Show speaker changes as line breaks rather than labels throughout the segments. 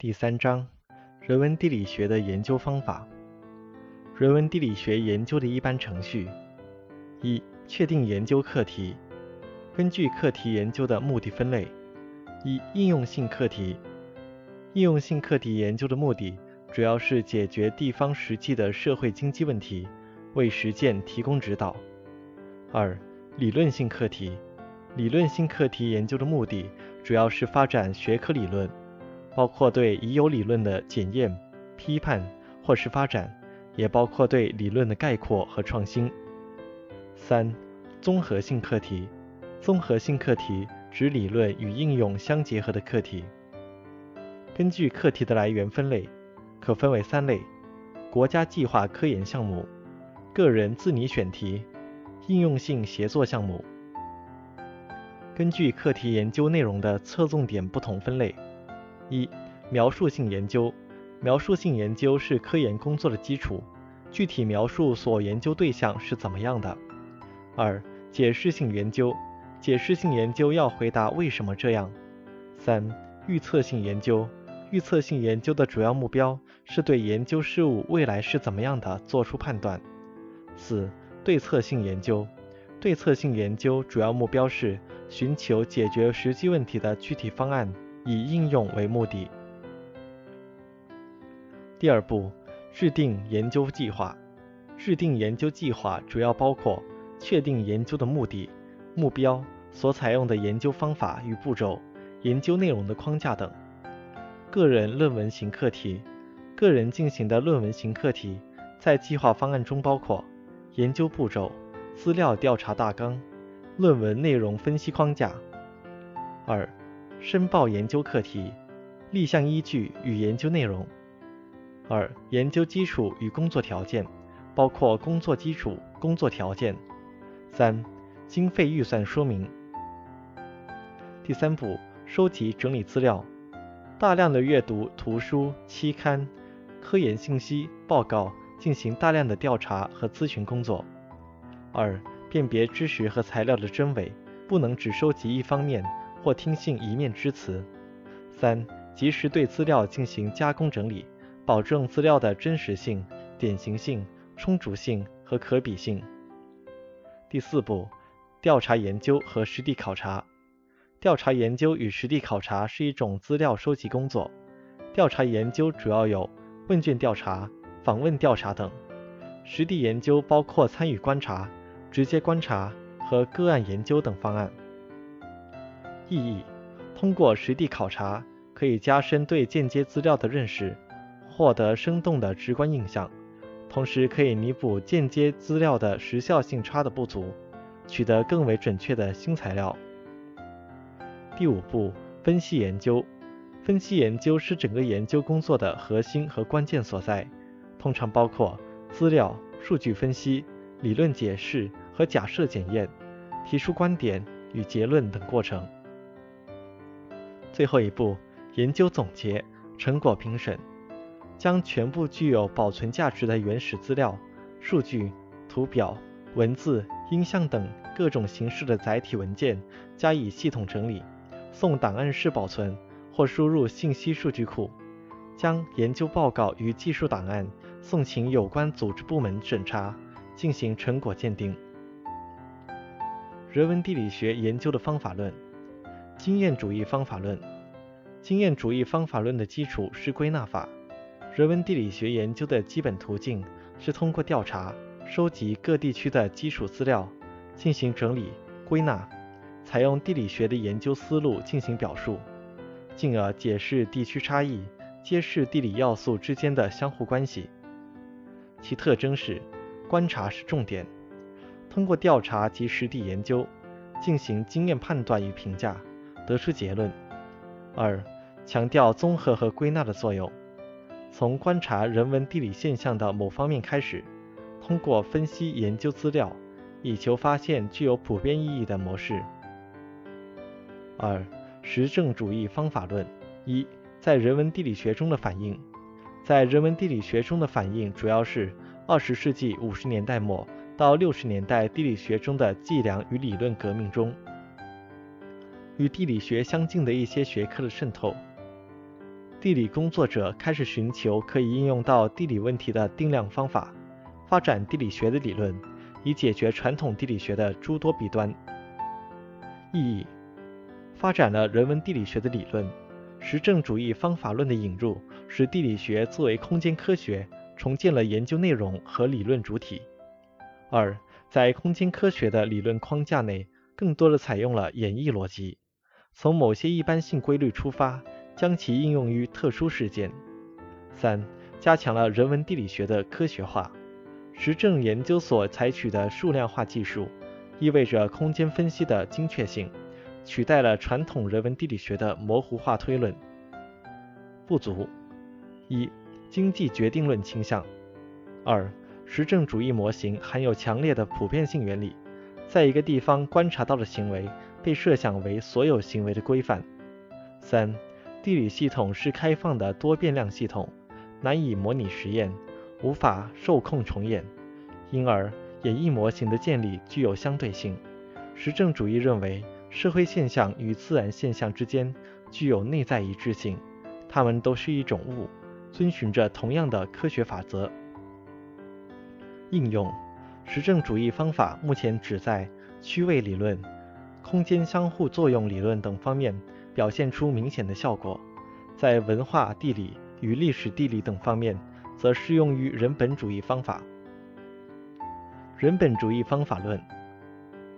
第三章，人文地理学的研究方法。人文地理学研究的一般程序：一、确定研究课题，根据课题研究的目的分类。一、应用性课题。应用性课题研究的目的主要是解决地方实际的社会经济问题，为实践提供指导。二、理论性课题。理论性课题研究的目的主要是发展学科理论。包括对已有理论的检验、批判或是发展，也包括对理论的概括和创新。三、综合性课题。综合性课题指理论与应用相结合的课题。根据课题的来源分类，可分为三类：国家计划科研项目、个人自拟选题、应用性协作项目。根据课题研究内容的侧重点不同分类。一、描述性研究。描述性研究是科研工作的基础，具体描述所研究对象是怎么样的。二、解释性研究。解释性研究要回答为什么这样。三、预测性研究。预测性研究的主要目标是对研究事物未来是怎么样的做出判断。四、对策性研究。对策性研究主要目标是寻求解决实际问题的具体方案。以应用为目的。第二步，制定研究计划。制定研究计划主要包括确定研究的目的、目标、所采用的研究方法与步骤、研究内容的框架等。个人论文型课题。个人进行的论文型课题，在计划方案中包括研究步骤、资料调查大纲、论文内容分析框架。二。申报研究课题、立项依据与研究内容。二、研究基础与工作条件，包括工作基础、工作条件。三、经费预算说明。第三步，收集整理资料，大量的阅读图书、期刊、科研信息、报告，进行大量的调查和咨询工作。二、辨别知识和材料的真伪，不能只收集一方面。或听信一面之词。三、及时对资料进行加工整理，保证资料的真实性、典型性、充足性和可比性。第四步，调查研究和实地考察。调查研究与实地考察是一种资料收集工作。调查研究主要有问卷调查、访问调查等。实地研究包括参与观察、直接观察和个案研究等方案。意义：通过实地考察，可以加深对间接资料的认识，获得生动的直观印象，同时可以弥补间接资料的时效性差的不足，取得更为准确的新材料。第五步，分析研究。分析研究是整个研究工作的核心和关键所在，通常包括资料、数据分析、理论解释和假设检验、提出观点与结论等过程。最后一步，研究总结、成果评审，将全部具有保存价值的原始资料、数据、图表、文字、音像等各种形式的载体文件加以系统整理，送档案室保存或输入信息数据库，将研究报告与技术档案送请有关组织部门审查，进行成果鉴定。人文地理学研究的方法论。经验主义方法论，经验主义方法论的基础是归纳法。人文地理学研究的基本途径是通过调查、收集各地区的基础资料，进行整理、归纳，采用地理学的研究思路进行表述，进而解释地区差异，揭示地理要素之间的相互关系。其特征是：观察是重点，通过调查及实地研究，进行经验判断与评价。得出结论。二、强调综合和归纳的作用，从观察人文地理现象的某方面开始，通过分析研究资料，以求发现具有普遍意义的模式。二、实证主义方法论。一、在人文地理学中的反应，在人文地理学中的反应主要是二十世纪五十年代末到六十年代地理学中的计量与理论革命中。与地理学相近的一些学科的渗透。地理工作者开始寻求可以应用到地理问题的定量方法，发展地理学的理论，以解决传统地理学的诸多弊端。意义：发展了人文地理学的理论，实证主义方法论的引入，使地理学作为空间科学重建了研究内容和理论主体。二，在空间科学的理论框架内，更多的采用了演绎逻辑，从某些一般性规律出发，将其应用于特殊事件。三，加强了人文地理学的科学化，实证研究所采取的数量化技术，意味着空间分析的精确性，取代了传统人文地理学的模糊化推论。不足：一，经济决定论倾向；二。实证主义模型含有强烈的普遍性原理，在一个地方观察到的行为被设想为所有行为的规范。三、地理系统是开放的多变量系统，难以模拟实验，无法受控重演，因而演绎模型的建立具有相对性。实证主义认为，社会现象与自然现象之间具有内在一致性，它们都是一种物，遵循着同样的科学法则。应用实证主义方法目前只在区位理论、空间相互作用理论等方面表现出明显的效果，在文化地理与历史地理等方面则适用于人本主义方法。人本主义方法论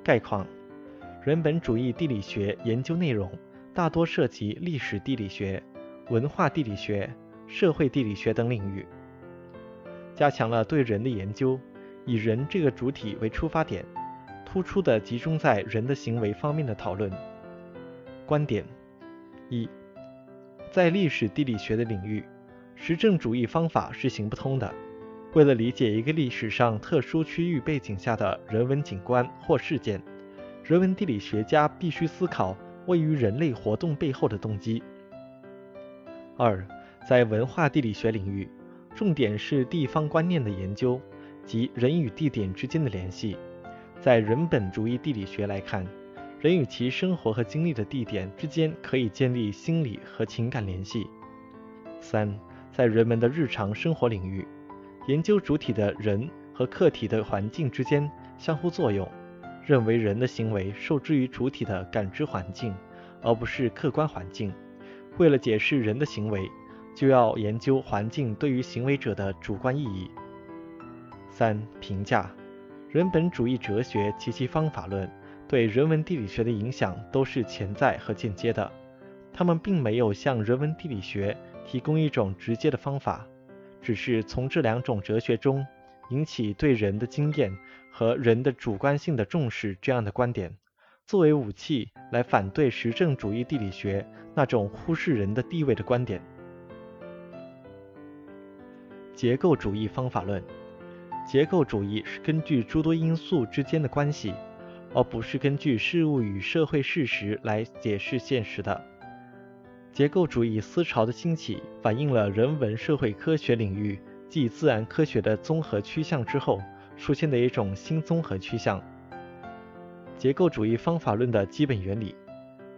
概况：人本主义地理学研究内容大多涉及历史地理学、文化地理学、社会地理学等领域。加强了对人的研究，以人这个主体为出发点，突出的集中在人的行为方面的讨论。观点一，在历史地理学的领域，实证主义方法是行不通的。为了理解一个历史上特殊区域背景下的人文景观或事件，人文地理学家必须思考位于人类活动背后的动机。二，在文化地理学领域。重点是地方观念的研究及人与地点之间的联系。在人本主义地理学来看，人与其生活和经历的地点之间可以建立心理和情感联系。三，在人们的日常生活领域，研究主体的人和客体的环境之间相互作用，认为人的行为受制于主体的感知环境，而不是客观环境。为了解释人的行为。就要研究环境对于行为者的主观意义。三、评价人本主义哲学及其方法论对人文地理学的影响都是潜在和间接的，他们并没有向人文地理学提供一种直接的方法，只是从这两种哲学中引起对人的经验和人的主观性的重视这样的观点，作为武器来反对实证主义地理学那种忽视人的地位的观点。结构主义方法论，结构主义是根据诸多因素之间的关系，而不是根据事物与社会事实来解释现实的。结构主义思潮的兴起，反映了人文社会科学领域继自然科学的综合趋向之后出现的一种新综合趋向。结构主义方法论的基本原理：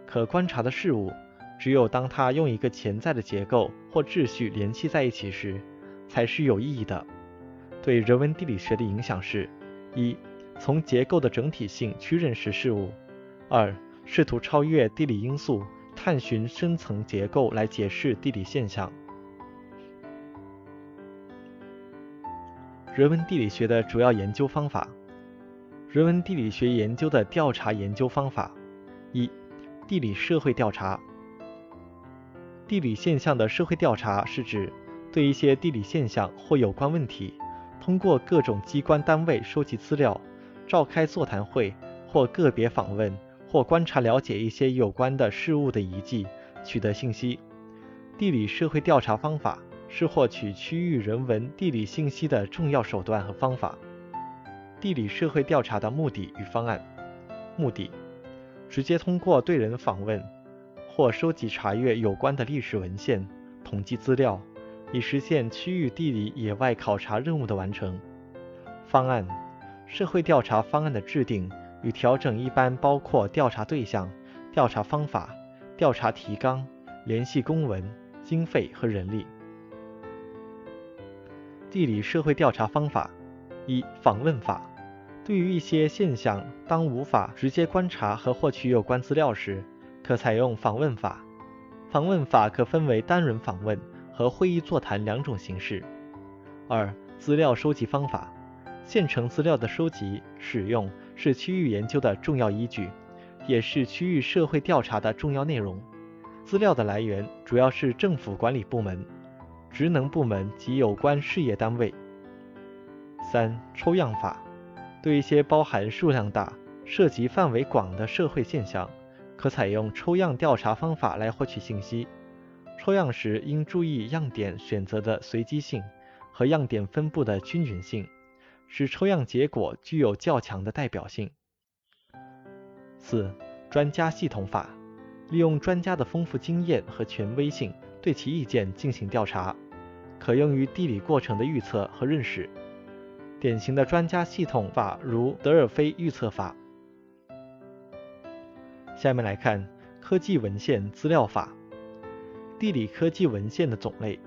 可观察的事物，只有当它用一个潜在的结构或秩序联系在一起时。才是有意义的。对人文地理学的影响是：一、从结构的整体性去认识事物；二、试图超越地理因素，探寻深层结构来解释地理现象。人文地理学的主要研究方法：人文地理学研究的调查研究方法：一、地理社会调查。地理现象的社会调查是指。对一些地理现象或有关问题，通过各种机关单位收集资料，召开座谈会，或个别访问，或观察了解一些有关的事物的遗迹，取得信息。地理社会调查方法是获取区域人文地理信息的重要手段和方法。地理社会调查的目的与方案：目的，直接通过对人访问或收集查阅有关的历史文献，统计资料。以实现区域地理野外考察任务的完成。方案：社会调查方案的制定与调整一般包括调查对象、调查方法、调查提纲、联系公文、经费和人力。地理社会调查方法：一、访问法。对于一些现象，当无法直接观察和获取有关资料时，可采用访问法。访问法可分为单人访问和会议座谈两种形式。二、资料收集方法。现成资料的收集、使用是区域研究的重要依据，也是区域社会调查的重要内容。资料的来源主要是政府管理部门、职能部门及有关事业单位。三、抽样法。对一些包含数量大、涉及范围广的社会现象，可采用抽样调查方法来获取信息。抽样时应注意样点选择的随机性和样点分布的均匀性，使抽样结果具有较强的代表性。四、专家系统法，利用专家的丰富经验和权威性，对其意见进行调查，可用于地理过程的预测和认识。典型的专家系统法如德尔菲预测法。下面来看科技文献资料法。地理科技文献的种类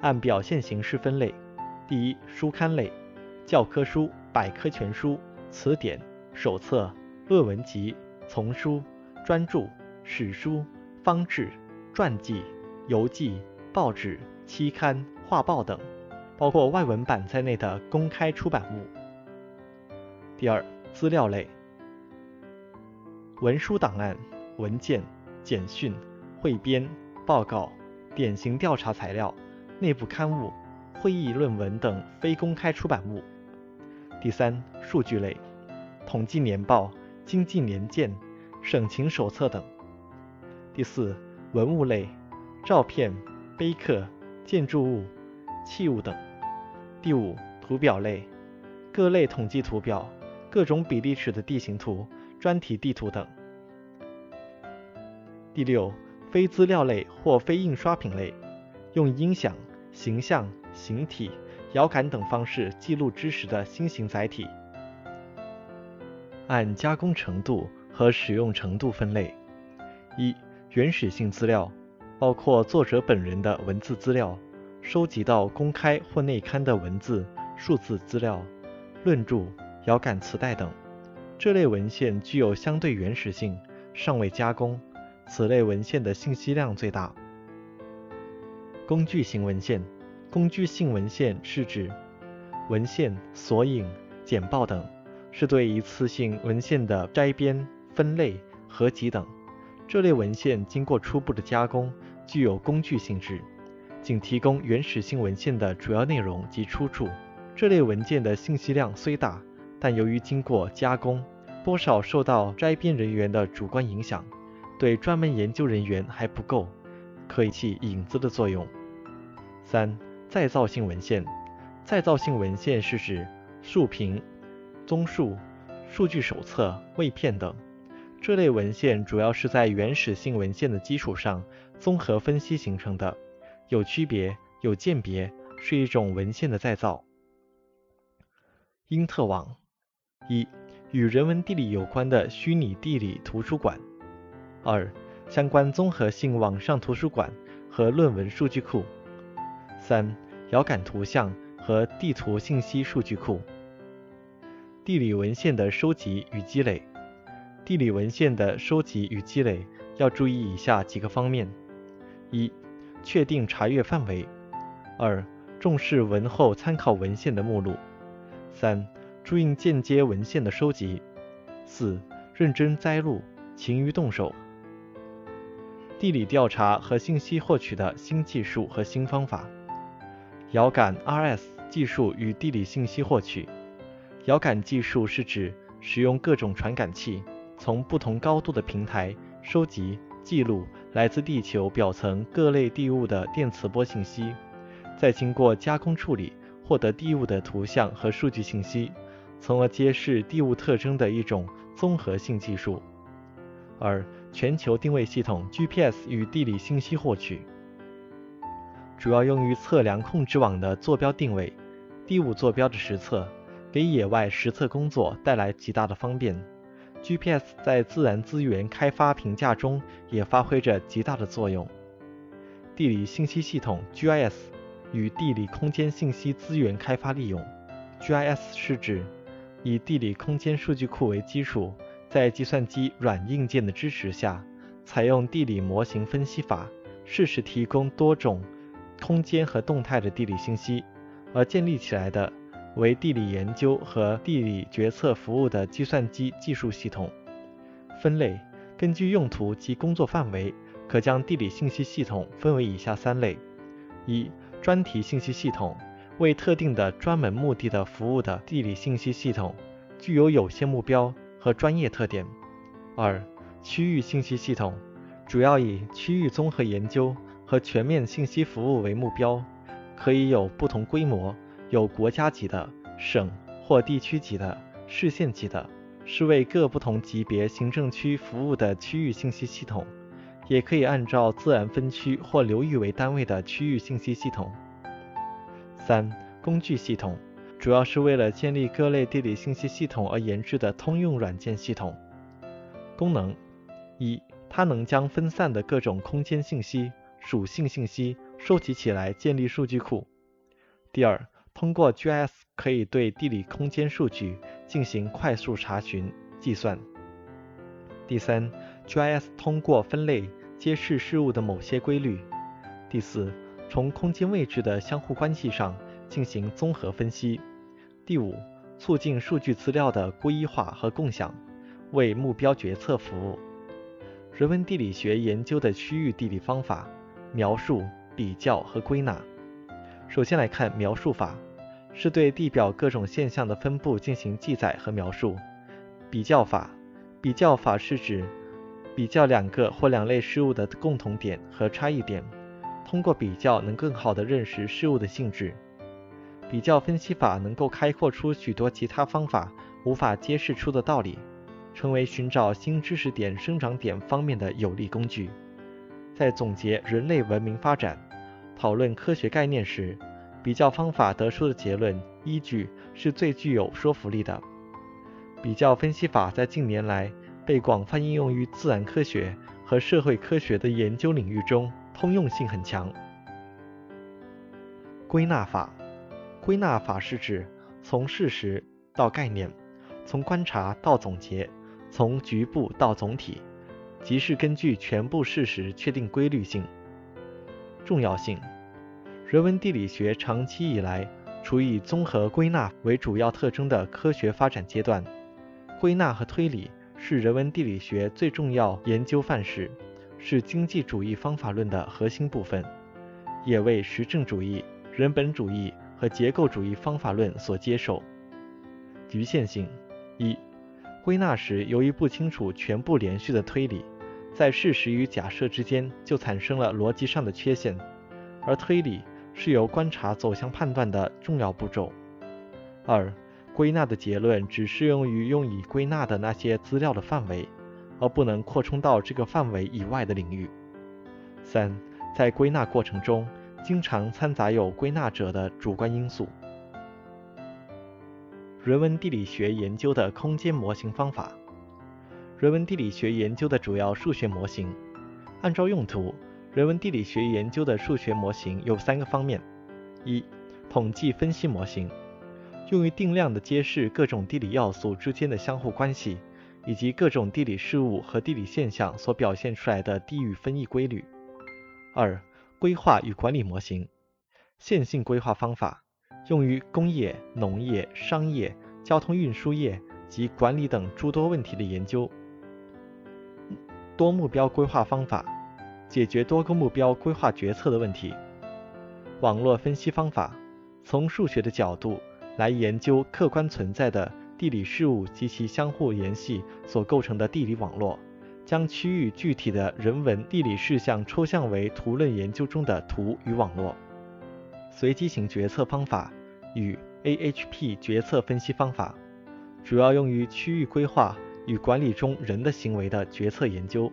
按表现形式分类：第一，书刊类，教科书、百科全书、词典、手册、论文集、丛书、专著、史书、方志、传记、游记、报纸、期刊、画报等。包括外文版在内的公开出版物。第二，资料类，文书档案、文件、简讯、汇编、报告、典型调查材料、内部刊物、会议论文等非公开出版物。第三，数据类，统计年报、经济年鉴、省情手册等。第四，文物类，照片、碑刻、建筑物、器物等。第五，图表类，各类统计图表、各种比例尺的地形图、专题地图等。第六，非资料类或非印刷品类，用音响、形象、形体、遥感等方式记录知识的新型载体。按加工程度和使用程度分类：一、原始性资料，包括作者本人的文字资料。收集到公开或内刊的文字、数字资料、论著、遥感磁带等，这类文献具有相对原始性，尚未加工，此类文献的信息量最大。工具型文献，工具性文献是指文献、索引、简报等，是对一次性文献的摘编、分类、合集等。这类文献经过初步的加工，具有工具性质。仅提供原始性文献的主要内容及出处。这类文件的信息量虽大，但由于经过加工，多少受到摘编人员的主观影响，对专门研究人员还不够，可以起引子的作用。三、再造性文献。再造性文献是指述评、综述、数据手册、位片等。这类文献主要是在原始性文献的基础上综合分析形成的。有区别，有鉴别，是一种文献的再造。因特网一与人文地理有关的虚拟地理图书馆；二相关综合性网上图书馆和论文数据库；三遥感图像和地图信息数据库。地理文献的收集与积累，地理文献的收集与积累要注意以下几个方面：一确定查阅范围。二、重视文后参考文献的目录。三、注意间接文献的收集。四、认真摘录，勤于动手。地理调查和信息获取的新技术和新方法。遥感 RS 技术与地理信息获取。遥感技术是指使用各种传感器，从不同高度的平台收集。记录来自地球表层各类地物的电磁波信息，再经过加工处理，获得地物的图像和数据信息，从而揭示地物特征的一种综合性技术。而全球定位系统 GPS 与地理信息获取，主要用于测量控制网的坐标定位、第五坐标的实测，给野外实测工作带来极大的方便。GPS 在自然资源开发评价中也发挥着极大的作用。地理信息系统 GIS 与地理空间信息资源开发利用。GIS 是指以地理空间数据库为基础，在计算机软硬件的支持下，采用地理模型分析法，适时提供多种空间和动态的地理信息，而建立起来的为地理研究和地理决策服务的计算机技术系统。分类根据用途及工作范围，可将地理信息系统分为以下三类：一、专题信息系统。为特定的专门目的的服务的地理信息系统，具有有限目标和专业特点。二、区域信息系统主要以区域综合研究和全面信息服务为目标，可以有不同规模，有国家级的、省或地区级的、市县级的，是为各不同级别行政区服务的区域信息系统，也可以按照自然分区或流域为单位的区域信息系统。三、工具系统主要是为了建立各类地理信息系统而研制的通用软件系统。功能：一、它能将分散的各种空间信息、属性信息收集起来，建立数据库。第二，通过 GIS 可以对地理空间数据进行快速查询、计算。第三，GIS 通过分类揭示事物的某些规律。第四。从空间位置的相互关系上进行综合分析。第五，促进数据资料的归一化和共享，为目标决策服务。人文地理学研究的区域地理方法：描述、比较和归纳。首先来看描述法，是对地表各种现象的分布进行记载和描述。比较法，比较法是指比较两个或两类事物的共同点和差异点。通过比较，能更好地认识事物的性质。比较分析法能够开阔出许多其他方法无法揭示出的道理，成为寻找新知识点生长点方面的有力工具。在总结人类文明发展、讨论科学概念时，比较方法得出的结论依据是最具有说服力的。比较分析法在近年来被广泛应用于自然科学和社会科学的研究领域中。通用性很强。归纳法，归纳法是指从事实到概念，从观察到总结，从局部到总体，即是根据全部事实确定规律性。重要性，人文地理学长期以来处以综合归纳为主要特征的科学发展阶段。归纳和推理是人文地理学最重要研究范式。是经济主义方法论的核心部分，也为实证主义、人本主义和结构主义方法论所接受。局限性一，归纳时由于不清楚全部连续的推理，在事实与假设之间就产生了逻辑上的缺陷，而推理是由观察走向判断的重要步骤。二，归纳的结论只适用于用以归纳的那些资料的范围。而不能扩充到这个范围以外的领域。三，在归纳过程中，经常掺杂有归纳者的主观因素。人文地理学研究的空间模型方法。人文地理学研究的主要数学模型。按照用途，人文地理学研究的数学模型有三个方面：一、统计分析模型，用于定量的揭示各种地理要素之间的相互关系。以及各种地理事物和地理现象所表现出来的地域分异规律。二、规划与管理模型，线性规划方法，用于工业、农业、商业、交通运输业及管理等诸多问题的研究。多目标规划方法，解决多个目标规划决策的问题。网络分析方法，从数学的角度来研究客观存在的。地理事物及其相互联系所构成的地理网络，将区域具体的人文地理事项抽象为图论研究中的图与网络。随机型决策方法与 AHP 决策分析方法，主要用于区域规划与管理中人的行为的决策研究。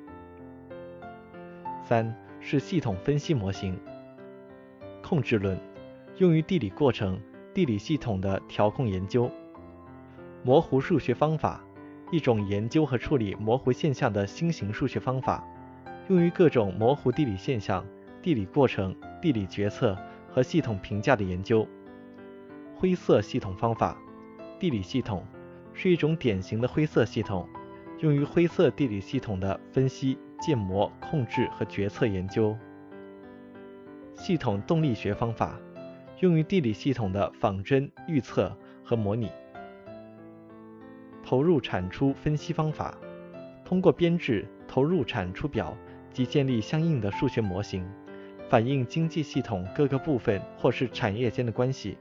三是系统分析模型。控制论，用于地理过程、地理系统的调控研究。模糊数学方法，一种研究和处理模糊现象的新型数学方法，用于各种模糊地理现象、地理过程、地理决策和系统评价的研究。灰色系统方法，地理系统是一种典型的灰色系统，用于灰色地理系统的分析、建模、控制和决策研究。系统动力学方法，用于地理系统的仿真、预测和模拟。投入产出分析方法，通过编制投入产出表及建立相应的数学模型，反映经济系统各个部分或是产业间的关系。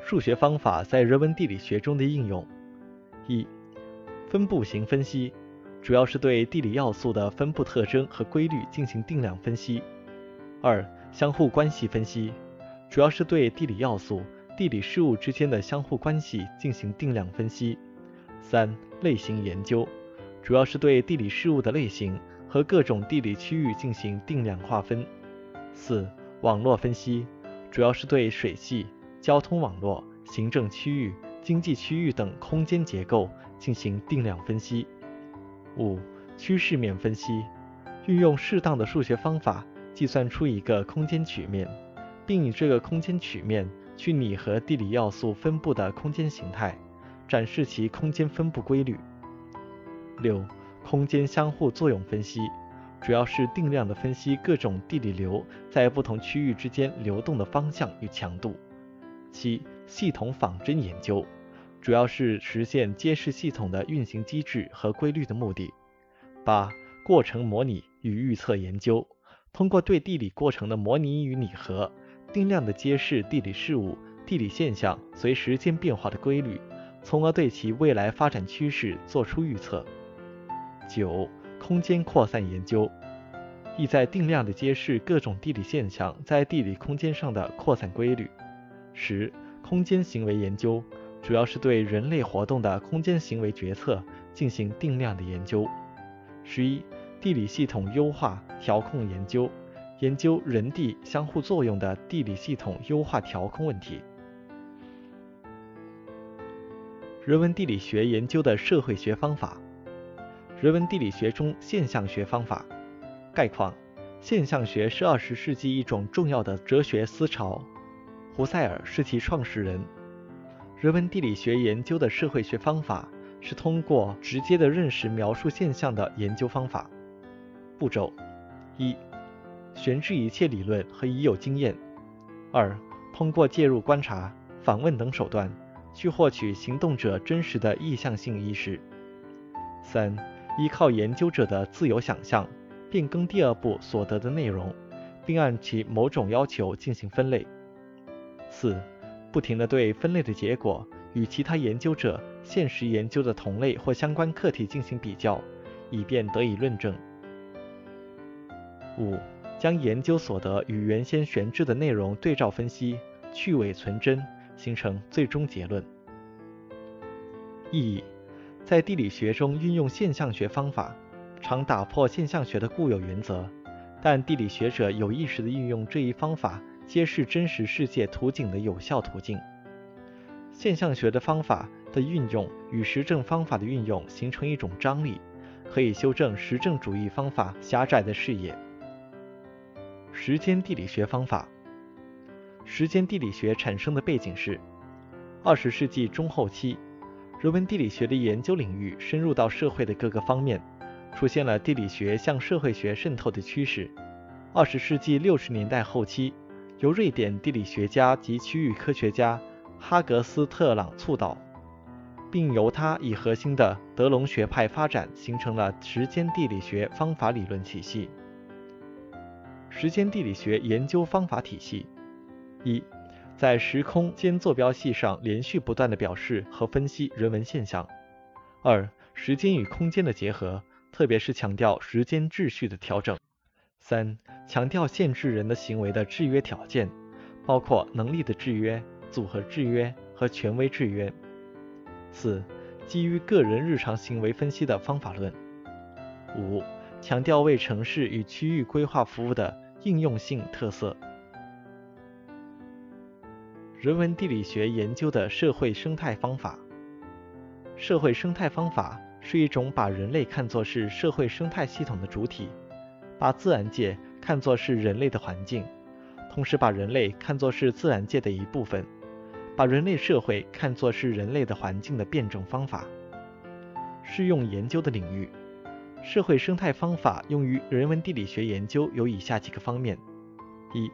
数学方法在人文地理学中的应用：一、分布型分析，主要是对地理要素的分布特征和规律进行定量分析；二、相互关系分析，主要是对地理要素。地理事物之间的相互关系进行定量分析。三、类型研究，主要是对地理事物的类型和各种地理区域进行定量划分。四、网络分析，主要是对水系、交通网络、行政区域、经济区域等空间结构进行定量分析。五、趋势面分析，运用适当的数学方法计算出一个空间曲面，并以这个空间曲面。去拟合地理要素分布的空间形态，展示其空间分布规律。六、空间相互作用分析，主要是定量的分析各种地理流在不同区域之间流动的方向与强度。七、系统仿真研究，主要是实现揭示系统的运行机制和规律的目的。八、过程模拟与预测研究，通过对地理过程的模拟与拟合。定量的揭示地理事物、地理现象随时间变化的规律，从而对其未来发展趋势作出预测。九、空间扩散研究，意在定量的揭示各种地理现象在地理空间上的扩散规律。十、空间行为研究，主要是对人类活动的空间行为决策进行定量的研究。十一、地理系统优化调控研究。研究人地相互作用的地理系统优化调控问题。人文地理学研究的社会学方法。人文地理学中现象学方法。概况：现象学是二十世纪一种重要的哲学思潮，胡塞尔是其创始人。人文地理学研究的社会学方法是通过直接的认识描述现象的研究方法。步骤：一。悬置一切理论和已有经验。二、通过介入观察、访问等手段，去获取行动者真实的意向性意识。三、依靠研究者的自由想象，变更第二步所得的内容，并按其某种要求进行分类。四、不停地对分类的结果与其他研究者现实研究的同类或相关课题进行比较，以便得以论证。五。将研究所得与原先悬置的内容对照分析，去伪存真，形成最终结论。意义：在地理学中运用现象学方法，常打破现象学的固有原则，但地理学者有意识地运用这一方法揭示真实世界图景的有效途径。现象学的方法的运用与实证方法的运用形成一种张力，可以修正实证主义方法狭窄的视野。时间地理学方法。时间地理学产生的背景是，二十世纪中后期，人文地理学的研究领域深入到社会的各个方面，出现了地理学向社会学渗透的趋势。二十世纪六十年代后期，由瑞典地理学家及区域科学家哈格斯特朗促导，并由他以核心的德隆学派发展，形成了时间地理学方法理论体系。时间地理学研究方法体系：一，在时空间坐标系上连续不断的表示和分析人文现象；二，时间与空间的结合，特别是强调时间秩序的调整；三，强调限制人的行为的制约条件，包括能力的制约、组合制约和权威制约；四，基于个人日常行为分析的方法论；五，强调为城市与区域规划服务的。应用性特色。人文地理学研究的社会生态方法。社会生态方法是一种把人类看作是社会生态系统的主体，把自然界看作是人类的环境，同时把人类看作是自然界的一部分，把人类社会看作是人类的环境的辩证方法。适用研究的领域，社会生态方法用于人文地理学研究有以下几个方面：一、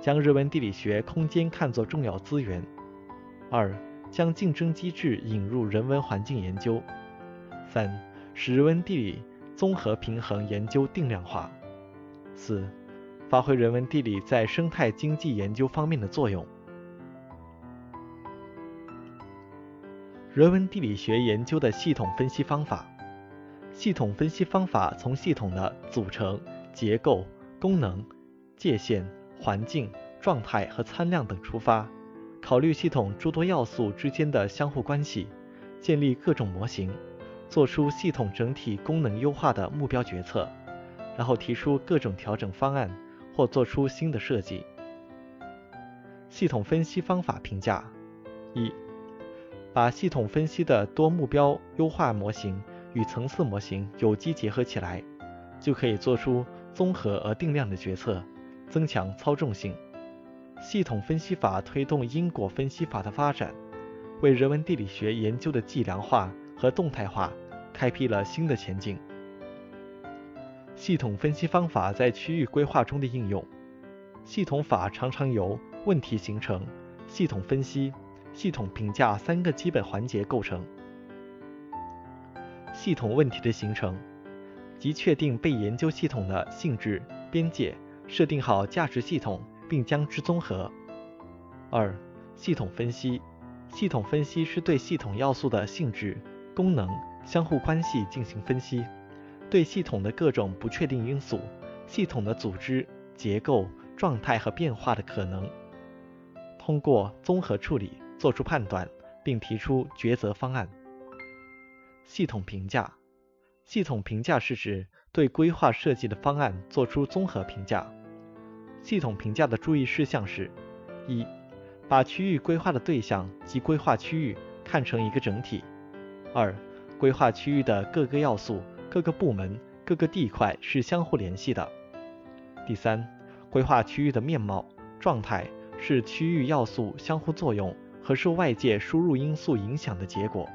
将人文地理学空间看作重要资源；二、将竞争机制引入人文环境研究；三、使人文地理综合平衡研究定量化；四、发挥人文地理在生态经济研究方面的作用。人文地理学研究的系统分析方法。系统分析方法从系统的组成、结构、功能、界限、环境、状态和参量等出发，考虑系统诸多要素之间的相互关系，建立各种模型，做出系统整体功能优化的目标决策，然后提出各种调整方案或做出新的设计。系统分析方法评价：一、把系统分析的多目标优化模型。与层次模型有机结合起来，就可以做出综合而定量的决策，增强操纵性。系统分析法推动因果分析法的发展，为人文地理学研究的计量化和动态化开辟了新的前景。系统分析方法在区域规划中的应用，系统法常常由问题形成、系统分析、系统评价三个基本环节构成。系统问题的形成，即确定被研究系统的性质、边界，设定好价值系统，并将之综合。二、系统分析，系统分析是对系统要素的性质、功能、相互关系进行分析，对系统的各种不确定因素、系统的组织结构、状态和变化的可能，通过综合处理做出判断，并提出抉择方案。系统评价，系统评价是指对规划设计的方案作出综合评价。系统评价的注意事项是：一、把区域规划的对象及规划区域看成一个整体；二、规划区域的各个要素、各个部门、各个地块是相互联系的；第三，规划区域的面貌、状态是区域要素相互作用和受外界输入因素影响的结果。